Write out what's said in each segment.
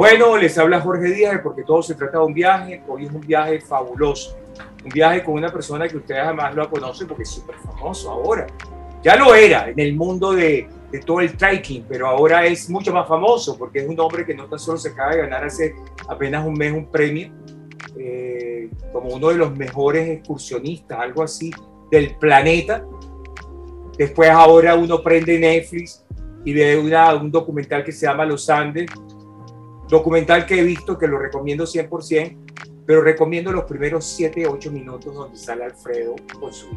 Bueno, les habla Jorge Díaz porque todo se trata de un viaje. Hoy es un viaje fabuloso. Un viaje con una persona que ustedes jamás lo conocen porque es súper famoso ahora. Ya lo era en el mundo de, de todo el trekking, pero ahora es mucho más famoso porque es un hombre que no tan solo se acaba de ganar hace apenas un mes un premio eh, como uno de los mejores excursionistas, algo así, del planeta. Después ahora uno prende Netflix y ve una, un documental que se llama Los Andes Documental que he visto, que lo recomiendo 100%, pero recomiendo los primeros 7, 8 minutos donde sale Alfredo con su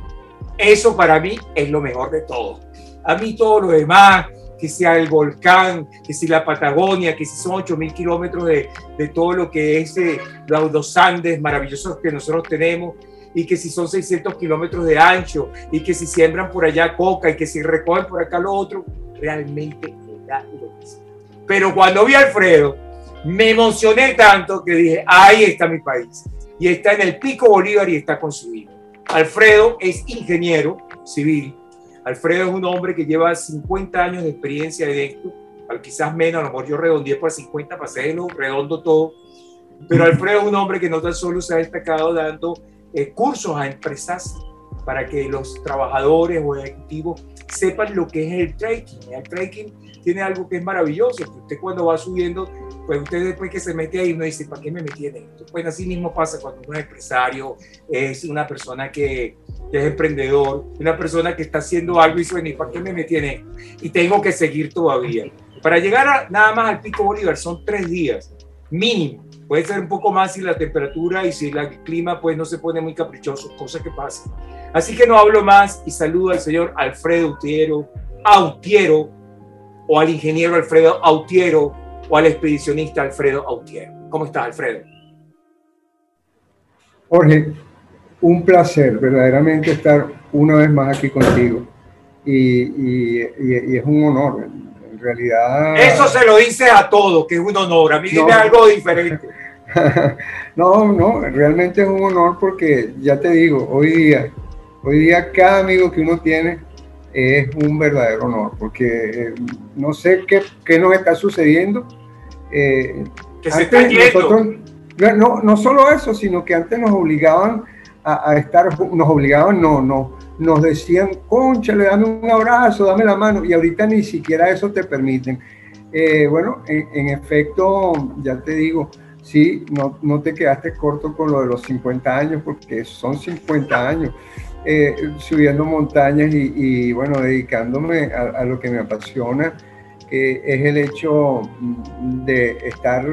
Eso para mí es lo mejor de todo. A mí todo lo demás, que sea el volcán, que si la Patagonia, que si son 8.000 kilómetros de, de, todo lo que es eh, los Andes maravillosos que nosotros tenemos, y que si son 600 kilómetros de ancho, y que si siembran por allá coca, y que si recogen por acá lo otro, realmente me da lo mismo. Pero cuando vi a Alfredo, me emocioné tanto que dije, ahí está mi país. Y está en el Pico Bolívar y está con su hijo. Alfredo es ingeniero civil. Alfredo es un hombre que lleva 50 años de experiencia de esto, quizás menos, a lo mejor yo redondeé por 50 para hacerlo redondo todo. Pero Alfredo es un hombre que no tan solo se ha destacado dando eh, cursos a empresas para que los trabajadores o ejecutivos sepan lo que es el trekking. El trekking tiene algo que es maravilloso, que usted cuando va subiendo pues usted después que se mete ahí uno dice, ¿para qué me metí en esto? Pues así mismo pasa cuando uno es empresario, es una persona que, es emprendedor, una persona que está haciendo algo y dice, bueno, ¿y para qué me metí en esto? Y tengo que seguir todavía. Para llegar a, nada más al Pico Bolívar son tres días, mínimo. Puede ser un poco más si la temperatura y si el clima pues no se pone muy caprichoso, cosa que pasa. Así que no hablo más y saludo al señor Alfredo Autiero, Autiero, o al ingeniero Alfredo Autiero, o al expedicionista Alfredo Autier. ¿Cómo estás, Alfredo? Jorge, un placer verdaderamente estar una vez más aquí contigo. Y, es un honor, en realidad. Eso se lo dices a todos, que es un honor. A mí dime algo diferente. no, no, realmente es un honor porque ya te digo, hoy día, hoy día cada amigo que uno tiene es un verdadero honor, porque eh, no sé qué, qué, nos está sucediendo. Eh, que se está nosotros, no, no solo eso, sino que antes nos obligaban a, estar, nos obligaban, no, no, nos decían, concha, le dame un abrazo, dame la mano, y ahorita ni siquiera eso te permiten. Eh, bueno, en, en, efecto, ya te digo, sí, no, no te quedaste corto con lo de los 50 años, porque son 50 años. Eh, subiendo montañas y, bueno, dedicándome a, lo que me apasiona, que es el hecho de estar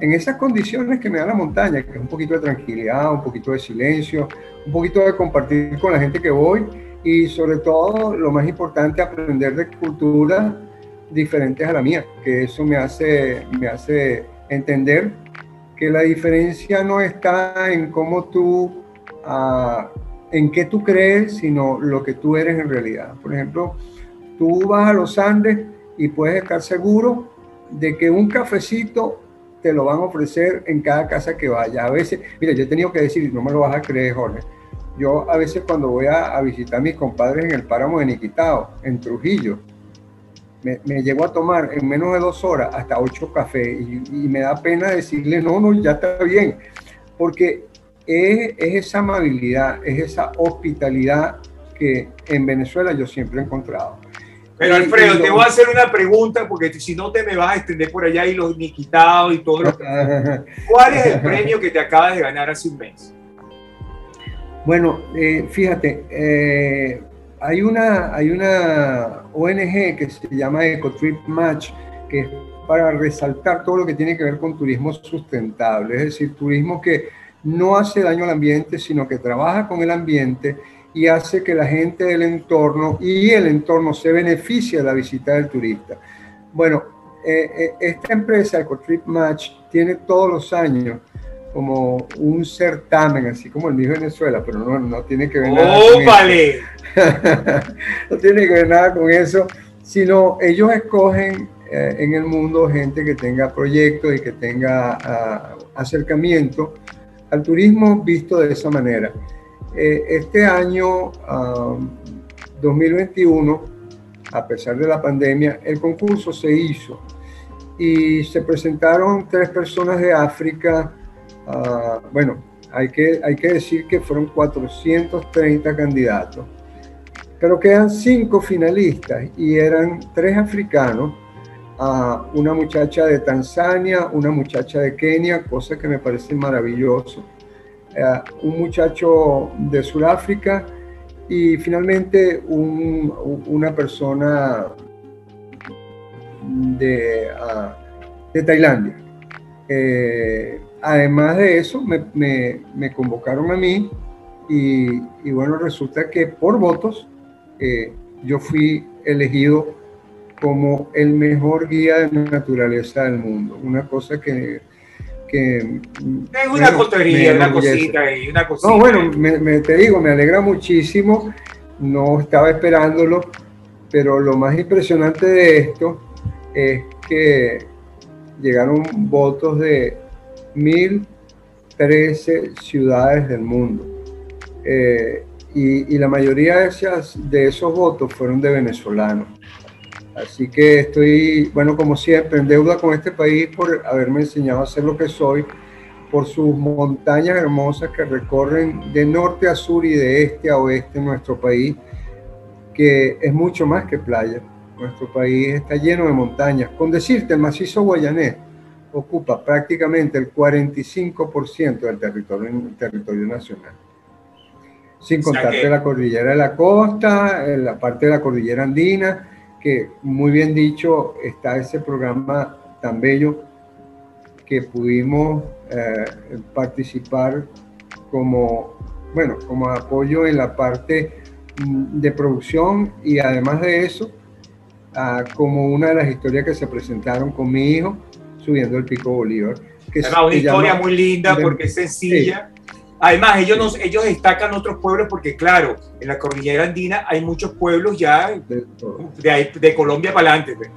en esas condiciones que me da la montaña, que es un poquito de tranquilidad, un poquito de silencio, un poquito de compartir con la gente que voy y sobre todo, lo más importante, aprender de culturas diferentes a la mía, que eso me hace, me hace entender que la diferencia no está en cómo tú uh, en qué tú crees, sino lo que tú eres en realidad. Por ejemplo, tú vas a los Andes y puedes estar seguro de que un cafecito te lo van a ofrecer en cada casa que vayas. A veces, mira, yo he tenido que decir, no me lo vas a creer, Jorge, yo a veces cuando voy a, visitar a mis compadres en el páramo de Niquitao, en Trujillo, me, me, llego a tomar en menos de dos horas hasta ocho cafés y, y me da pena decirle, no, no, ya está bien, porque es, esa amabilidad, es esa hospitalidad que en Venezuela yo siempre he encontrado. Pero Alfredo, te voy a hacer una pregunta porque si no te me vas a extender por allá y los niquitados y todo lo que... ¿Cuál es el premio que te acabas de ganar hace un mes? Bueno, eh, fíjate, eh, hay, una, hay una ONG que se llama EcoTrip Match, que es para resaltar todo lo que tiene que ver con turismo sustentable, es decir, turismo que no hace daño al ambiente, sino que trabaja con el ambiente y hace que la gente del entorno y el entorno se beneficie de la visita del turista. Bueno, eh, eh, esta empresa, EcoTrip Match, tiene todos los años como un certamen, así como el de Venezuela, pero no, no tiene que ver nada con eso. no tiene que ver nada con eso, sino ellos escogen eh, en el mundo gente que tenga proyectos y que tenga ah, acercamiento al turismo visto de esa manera. Eh, este año 2021, a pesar de la pandemia, el concurso se hizo y se presentaron tres personas de África. ah, bueno, hay que, hay que decir que fueron 430 candidatos, pero quedan cinco finalistas y eran tres africanos, una muchacha de Tanzania, una muchacha de Kenia, cosa que me parece maravilloso, un muchacho de Sudáfrica y finalmente un- una persona de, de Tailandia. Eh, además de eso, me, me- me convocaron a mí y, y bueno, resulta que por votos eh, yo fui elegido como el mejor guía de naturaleza del mundo. Una cosa que... que Es una bueno, cotería, una cosita ahí, una cosita. No, bueno, me, me- te digo, me alegra muchísimo. No estaba esperándolo, pero lo más impresionante de esto es que llegaron votos de 1013 ciudades del mundo. Eh, y, y la mayoría de, esas, de esos votos fueron de venezolanos. Así que estoy, bueno, como siempre, en deuda con este país por haberme enseñado a ser lo que soy por sus montañas hermosas que recorren de norte a sur y de este a oeste nuestro país, que es mucho más que playa. Nuestro país está lleno de montañas. Con decirte, el macizo guayanés ocupa prácticamente el 45% del territorio, territorio nacional. Sin O sea que- la cordillera de la costa, eh, la parte de la cordillera andina, que muy bien dicho está ese programa tan bello que pudimos eh, participar como, bueno, como apoyo en la parte mm, de producción y además de eso, ah, como una de las historias que se presentaron con mi hijo subiendo el Pico Bolívar. Que Además, una historia llama- muy linda porque es sencilla. Además, ellos, nos, ellos destacan otros pueblos porque, claro, en la cordillera andina hay muchos pueblos ya de Colombia para adelante. pues.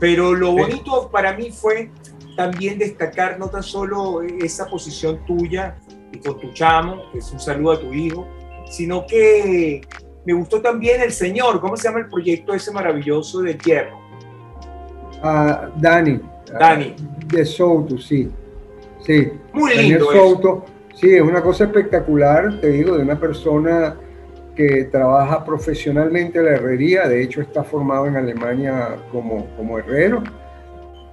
Pero lo Sí. bonito para mí fue también destacar no tan solo esa posición tuya y con tu chamo, que es un saludo a tu hijo, sino que me gustó también el señor, ¿cómo se llama el proyecto ese maravilloso de hierro? Ah, Dani. Dani. De Souto, sí. Sí. Muy Daniel lindo eso. Sí, es una cosa espectacular, te digo, de una persona que trabaja profesionalmente en la herrería, de hecho está formado en Alemania como, como herrero.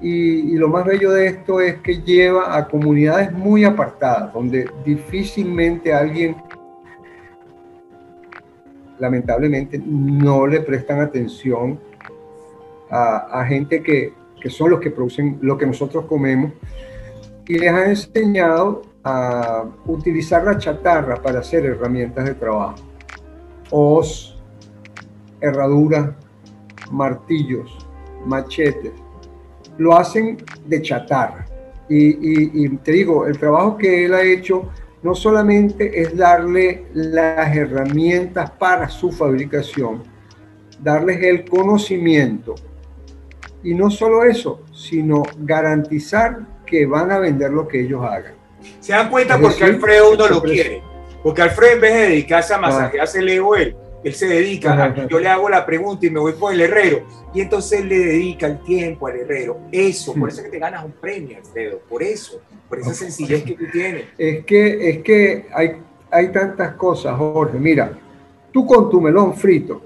Y, y lo más bello de esto es que lleva a comunidades muy apartadas, donde difícilmente alguien, lamentablemente, no le prestan atención a, a gente que, que son los que producen lo que nosotros comemos y les ha enseñado a utilizar la chatarra para hacer herramientas de trabajo. Hoz, herradura, martillos, machetes. Lo hacen de chatarra. Y, y- y te digo, el trabajo que él ha hecho no solamente es darle las herramientas para su fabricación, darles el conocimiento. Y no solo eso, sino garantizar que van a vender lo que ellos hagan. Se dan cuenta porque Alfredo uno se lo quiere. Porque Alfredo en vez de dedicarse a masajearse el ego él, él se dedica, a, yo le hago la pregunta y me voy por el herrero. Y entonces él le dedica el tiempo al herrero. Eso, por Hmm. eso es que te ganas un premio, Alfredo. Por eso, por esa sencillez que tú tienes. Es que, es que hay, hay tantas cosas, Jorge. Mira, tú con tu melón frito,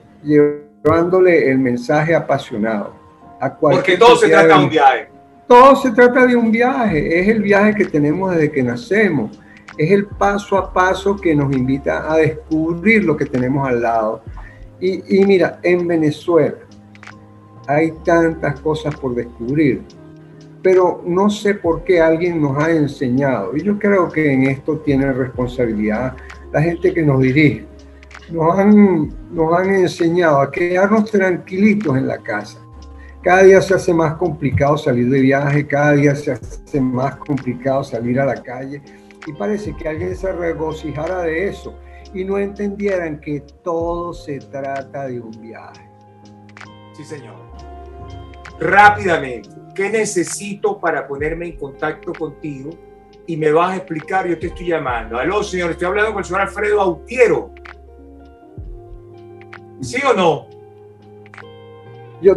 llevándole el mensaje apasionado a Porque cualquier todo se trata de- un viaje. Todo se trata de un viaje, es el viaje que tenemos desde que nacemos, es el paso a paso que nos invita a descubrir lo que tenemos al lado. Y, y mira, en Venezuela hay tantas cosas por descubrir, pero no sé por qué alguien nos ha enseñado, y yo creo que en esto tiene responsabilidad la gente que nos dirige. Nos han, nos han enseñado a quedarnos tranquilitos en la casa. Cada día se hace más complicado salir de viaje, cada día se hace más complicado salir a la calle y parece que alguien se regocijara de eso y no entendieran que todo se trata de un viaje. Sí, señor. Rápidamente, ¿qué necesito para ponerme en contacto contigo? Y me vas a explicar, yo te estoy llamando. Aló, señor, estoy hablando con el señor Alfredo Autiero. ¿Sí o no? Yo,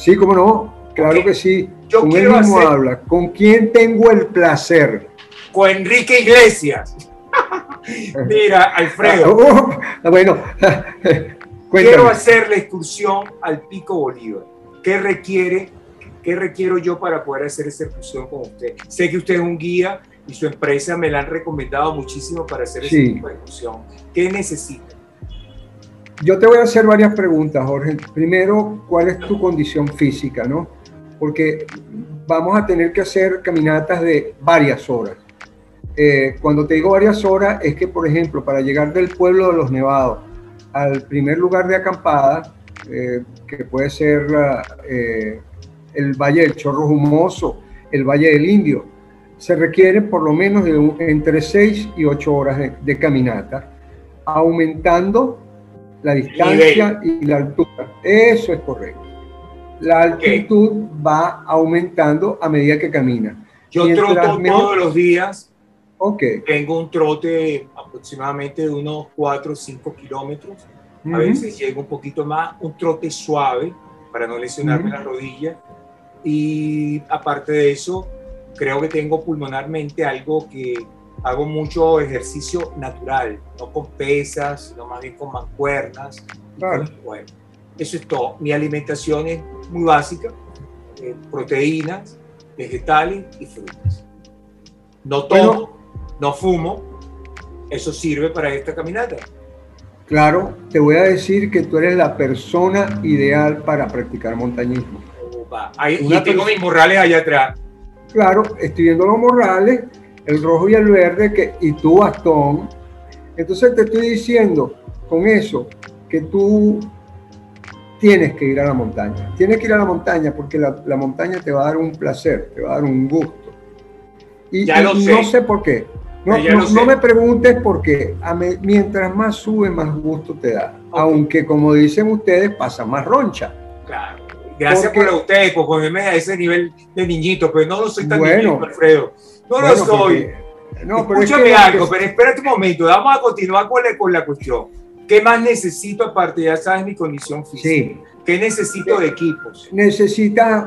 sí, cómo no, Claro que sí. Yo con él mismo habla. ¿Con quién tengo el placer? Con Enrique Iglesias. Mira, Alfredo. Oh, bueno, quiero hacer la excursión al Pico Bolívar. ¿Qué requiere? ¿Qué requiero yo para poder hacer esa excursión con usted? Sé que usted es un guía y su empresa me la han recomendado muchísimo para hacer esa excursión. ¿Qué necesita? Yo te voy a hacer varias preguntas, Jorge. Primero, ¿cuál es tu condición física, no? Porque vamos a tener que hacer caminatas de varias horas. Eh, cuando te digo varias horas, es que, por ejemplo, para llegar del pueblo de los Nevados al primer lugar de acampada, eh, que puede ser eh, el Valle del Chorro Humoso, el Valle del Indio, se requiere por lo menos de entre 6 y 8 horas de, de caminata, aumentando la distancia y la altura. Eso es correcto. La altitud va aumentando a medida que camina. Yo troto todos los días. Okay. Tengo un trote aproximadamente de unos 4 o 5 kilómetros. A veces llego un poquito más, un trote suave para no lesionarme la rodilla. Y aparte de eso, creo que tengo pulmonarmente algo que hago mucho ejercicio natural, no con pesas, sino más bien con mancuernas. Bueno, eso es todo. Mi alimentación es muy básica, eh, proteínas, vegetales y frutas. No tomo, no fumo, eso sirve para esta caminata. Claro, te voy a decir que tú eres la persona ideal para practicar montañismo. Ahí, y tengo mis morrales allá atrás. Claro, estoy viendo los morrales el rojo y el verde, que, y tu bastón. Entonces te estoy diciendo con eso que tú tienes que ir a la montaña. Tienes que ir a la montaña porque la, montaña te va a dar un placer, te va a dar un gusto. Y, no sé por qué. No, no, me preguntes por qué. mientras más sube, más gusto te da. Aunque, como dicen ustedes, pasa más roncha. Claro. Gracias por ustedes, por ponerme a ese nivel de niñito, pero no lo soy tan bueno, Alfredo. No lo soy. no, pero Escúchame algo, pero espérate un momento. Vamos a continuar con la, con la cuestión. ¿Qué más necesito aparte? Ya sabes mi condición física. Sí. ¿Qué necesito de equipos? Necesitas,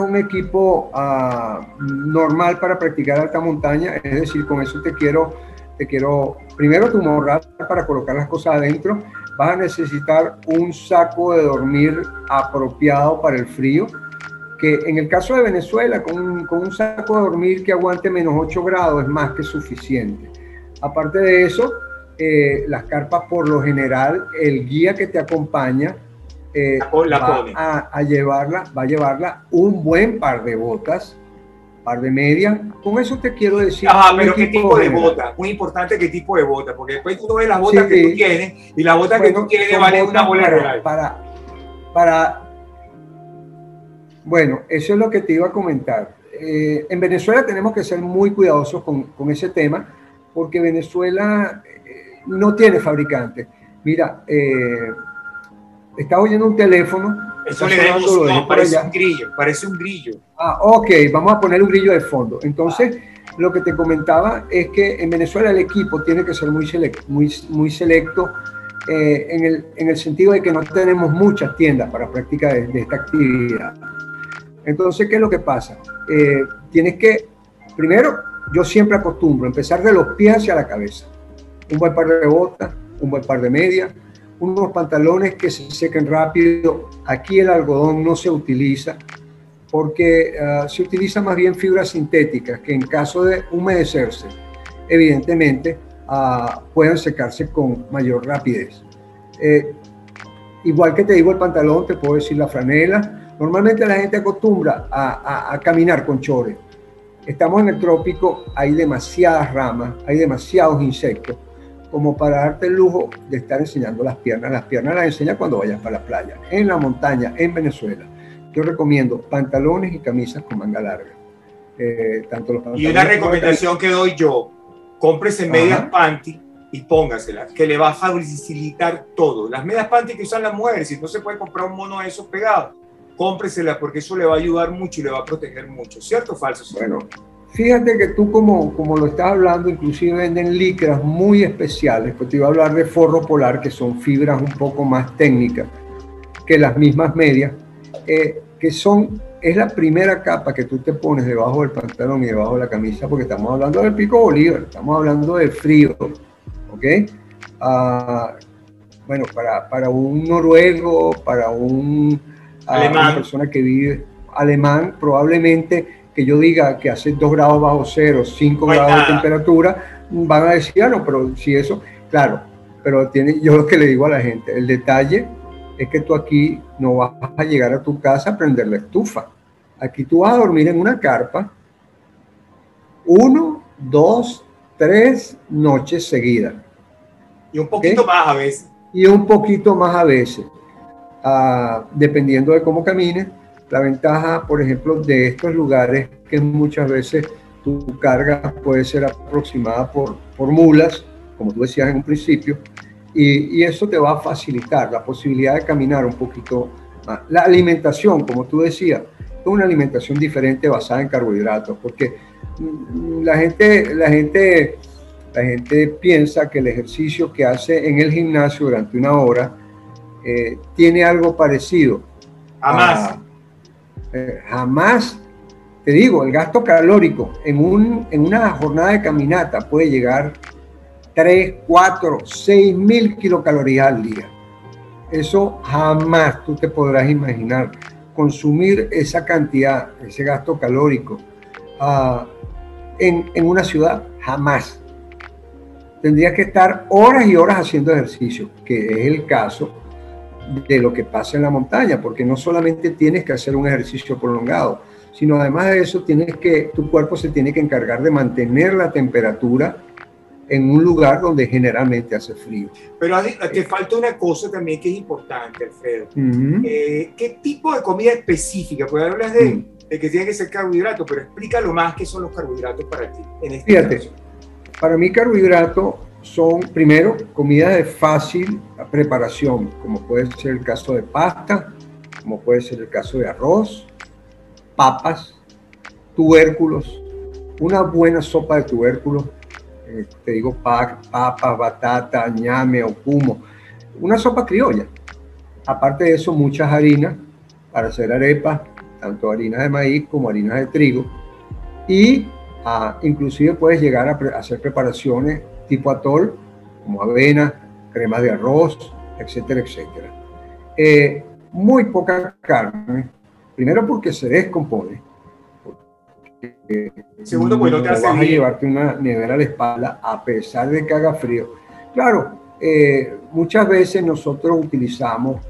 un equipo uh, normal para practicar alta montaña. Es decir, con eso te quiero, te quiero primero tu morral para colocar las cosas adentro. Vas a necesitar un saco de dormir apropiado para el frío que en el caso de Venezuela, con un, con un, saco de dormir que aguante menos 8 grados es más que suficiente. Aparte de eso, eh, las carpas por lo general, el guía que te acompaña eh, va a, llevarla, va a llevarla un buen par de botas, par de medias. Con eso te quiero decir. Ah, pero ¿qué tipo de bota? Muy importante qué tipo de bota, porque después tú ves las botas que tú tienes y la bota que tú tienes vale una bola real. Para, para bueno, eso es lo que te iba a comentar. Eh, en Venezuela tenemos que ser muy cuidadosos con, ese tema porque Venezuela eh, no tiene fabricantes. Mira, eh, estaba oyendo un teléfono. Eso le no, parece un grillo, parece un grillo. Ah, ok, vamos a poner un grillo de fondo. Entonces, lo que te comentaba es que en Venezuela el equipo tiene que ser muy selecto, muy, muy selecto en, el, sentido de que no tenemos muchas tiendas para práctica de esta actividad. Entonces, ¿qué es lo que pasa? Eh, tienes que, primero, yo siempre acostumbro empezar de los pies hacia la cabeza. Un buen par de botas, un buen par de medias, unos pantalones que se sequen rápido. Aquí el algodón no se utiliza porque ah, se utiliza más bien fibras sintéticas que en caso de humedecerse, evidentemente, uh, pueden secarse con mayor rapidez. Eh, igual que te digo el pantalón, te puedo decir la franela, Normalmente la gente acostumbra a, caminar con chores. Estamos en el trópico, hay demasiadas ramas, hay demasiados insectos, como para darte el lujo de estar enseñando las piernas. Las piernas las enseñas cuando vayas para la playa, en la montaña, en Venezuela. Yo recomiendo pantalones y camisas con manga larga. Eh, tanto los y una recomendación que doy yo, cómprese medias panty y póngaselas, que le va a facilitar todo. Las medias panty que usan las mujeres, si no se puede comprar un mono de esos pegados, cómpresela porque eso le va a ayudar mucho y le va a proteger mucho, ¿cierto o falso? Bueno, fíjate que tú como, como lo estás hablando, inclusive venden licras muy especiales, pues te iba a hablar de forro polar, que son fibras un poco más técnicas que las mismas medias, eh, que son es la primera capa que tú te pones debajo del pantalón y debajo de la camisa, porque estamos hablando del pico Bolívar, estamos hablando del frío, ¿ok? Ah, bueno, para, para, un noruego, para un, ah, una persona que vive alemán, probablemente que yo diga que hace 2 grados bajo cero, 5 grados de temperatura, van a decir, ah, no, pero si eso, claro, pero tiene, yo lo que le digo a la gente, el detalle es que tú aquí no vas a llegar a tu casa a prender la estufa. Aquí tú vas a dormir en una carpa uno, dos, tres noches seguidas. Y un poquito más a veces. Y un poquito más a veces, ah, dependiendo de cómo camines. La ventaja, por ejemplo, de estos lugares que muchas veces tu carga puede ser aproximada por, por mulas, como tú decías en un principio, y, y, eso te va a facilitar la posibilidad de caminar un poquito más. La alimentación, como tú decías, es una alimentación diferente basada en carbohidratos, porque mm, la gente, la gente, la gente piensa que el ejercicio que hace en el gimnasio durante una hora eh, tiene algo parecido. Jamás. Eh, jamás, te digo, el gasto calórico en, un, en una jornada de caminata puede llegar 3, 4, 6 mil kilocalorías al día. Eso jamás tú te podrás imaginar. Consumir esa cantidad, ese gasto calórico uh, en, en, una ciudad, jamás. Tendrías que estar horas y horas haciendo ejercicio, que es el caso de lo que pasa en la montaña, porque no solamente tienes que hacer un ejercicio prolongado, sino además de eso tienes que, tu cuerpo se tiene que encargar de mantener la temperatura en un lugar donde generalmente hace frío. Pero te falta una cosa también que es importante, Alfredo. Eh, ¿Qué tipo de comida específica? Porque hablas de, mm. de, que tiene que ser carbohidrato, pero explícalo más qué son los carbohidratos para ti. En este Fíjate, para mí carbohidrato son primero comidas de fácil preparación, como puede ser el caso de pasta, como puede ser el caso de arroz, papas, tubérculos, una buena sopa de tubérculos, eh, te digo papas, batata, ñame o pumo, una sopa criolla. Aparte de eso, muchas harinas para hacer arepas, tanto harinas de maíz como harinas de trigo. Y ah, inclusive puedes llegar a, hacer preparaciones tipo atol, como avena, crema de arroz, etcétera, etcétera. Eh, muy poca carne, primero porque se descompone, Segundo, pues no te hace vas a llevarte una nevera a la espalda a pesar de que haga frío. Claro, eh, muchas veces nosotros utilizamos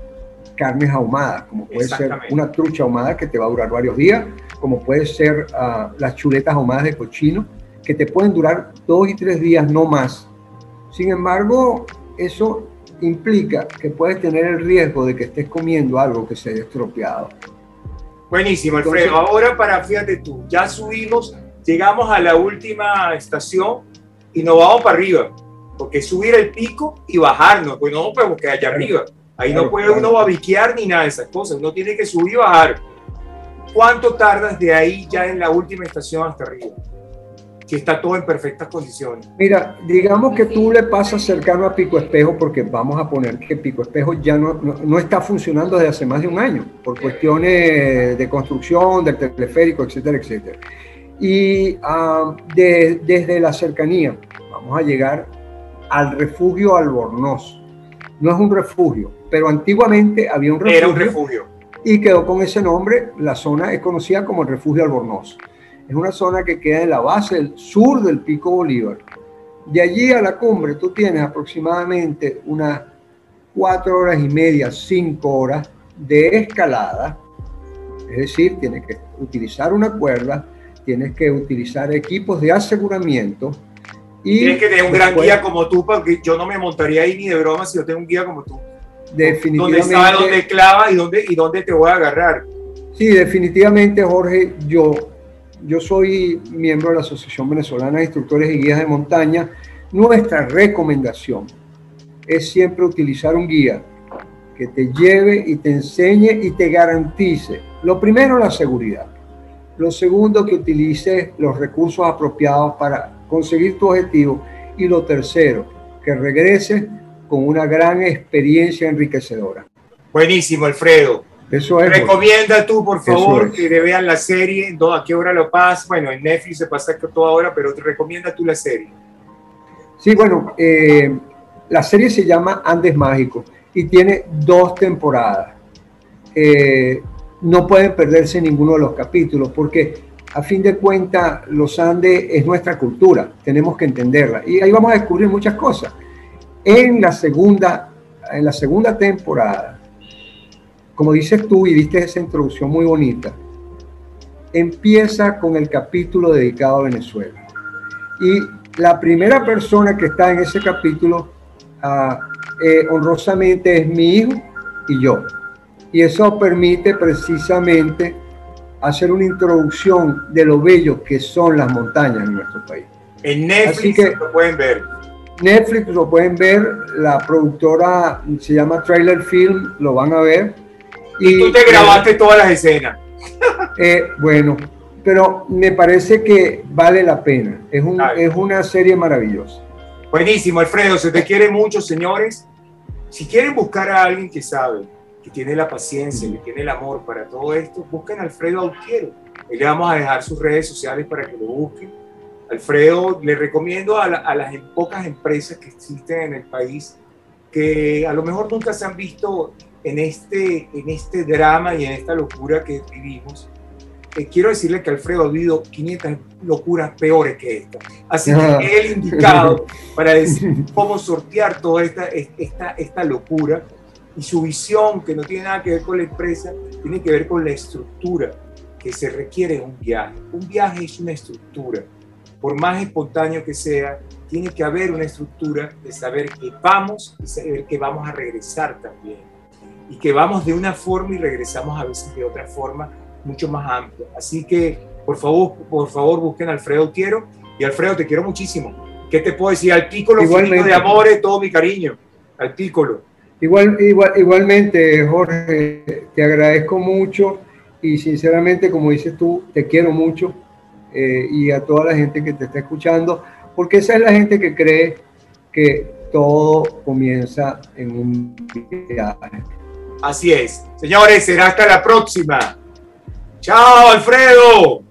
carnes ahumadas, como puede ser una trucha ahumada que te va a durar varios días, como puede ser uh, las chuletas ahumadas de cochino, que te pueden durar dos y tres días, no más. Sin embargo, eso implica que puedes tener el riesgo de que estés comiendo algo que se haya estropeado. Buenísimo, Alfredo. Ahora para, fíjate tú, ya subimos, llegamos a la última estación y nos vamos para arriba, porque subir el pico y bajarnos, pues no podemos quedar allá arriba. Ahí no puede uno babiquear ni nada de esas cosas, uno tiene que subir y bajar. ¿Cuánto tardas de ahí ya en la última estación hasta arriba? que está todo en perfectas condiciones. Mira, digamos que tú le pasas cercano a Pico Espejo porque vamos a poner que Pico Espejo ya no, no, está funcionando desde hace más de un año por cuestiones de construcción, del teleférico, etcétera, etcétera. Y ah, desde la cercanía vamos a llegar al refugio Albornoz. No es un refugio, pero antiguamente había un refugio. Era un refugio. Y quedó con ese nombre, la zona es conocida como el refugio Albornoz. Es una zona que queda en la base del sur del Pico Bolívar. De allí a la cumbre tú tienes aproximadamente unas cuatro horas y media, cinco horas de escalada. Es decir, tienes que utilizar una cuerda, tienes que utilizar equipos de aseguramiento. Y tienes que tener un gran guía como tú, porque yo no me montaría ahí ni de broma si yo tengo un guía como tú. Definitivamente. Dónde sabe dónde clava y dónde, y dónde te voy a agarrar. Sí, definitivamente, Jorge, yo yo soy miembro de la Asociación Venezolana de Instructores y Guías de Montaña. Nuestra recomendación es siempre utilizar un guía que te lleve y te enseñe y te garantice, lo primero, la seguridad. Lo segundo, que utilice los recursos apropiados para conseguir tu objetivo. Y lo tercero, que regreses con una gran experiencia enriquecedora. Buenísimo, Alfredo. Eso es. Recomienda tú, por favor, que vean la serie. ¿A qué hora lo pasas? Bueno, en Netflix se pasa toda hora, pero te recomienda tú la serie. Sí, bueno, eh, la serie se llama Andes Mágico y tiene dos temporadas. Eh, no pueden perderse ninguno de los capítulos porque a fin de cuentas los Andes es nuestra cultura, tenemos que entenderla y ahí vamos a descubrir muchas cosas. En la segunda, en la segunda temporada, como dices tú y diste esa introducción muy bonita, empieza con el capítulo dedicado a Venezuela. Y la primera persona que está en ese capítulo, ah, eh, honrosamente, es mi hijo y yo. Y eso permite precisamente hacer una introducción de lo bello que son las montañas en nuestro país. En Netflix lo pueden ver. Netflix lo pueden ver, la productora se llama Trailer Film, lo van a ver. Y, tú te grabaste todas las escenas. Eh, bueno, pero me parece que vale la pena. Es, un, es una serie maravillosa. Buenísimo, Alfredo, se te quiere mucho, señores. Si quieren buscar a alguien que sabe, que tiene la paciencia, que tiene el amor para todo esto, busquen a Alfredo Autiero. le vamos a dejar sus redes sociales para que lo busquen. Alfredo, le recomiendo a, las pocas empresas que existen en el país que a lo mejor nunca se han visto en este, en este drama y en esta locura que vivimos, eh, quiero decirle que Alfredo ha vivido 500 locuras peores que esta. Así que es el indicado para decir cómo sortear toda esta, esta, esta locura y su visión, que no tiene nada que ver con la empresa, tiene que ver con la estructura que se requiere en un viaje. Un viaje es una estructura. Por más espontáneo que sea, tiene que haber una estructura de saber que vamos y saber que vamos a regresar también y que vamos de una forma y regresamos a veces de otra forma mucho más amplia. Así que, por favor, por favor, busquen a Alfredo Quiero. Y Alfredo, te quiero muchísimo. ¿Qué te puedo decir? Al pícolo de amores, todo mi cariño. Al pícolo. Igual, igual, igualmente, Jorge, te agradezco mucho y sinceramente, como dices tú, te quiero mucho eh, y a toda la gente que te está escuchando, porque esa es la gente que cree que todo comienza en un viaje. Así es. Señores, será hasta la próxima. Chao, Alfredo.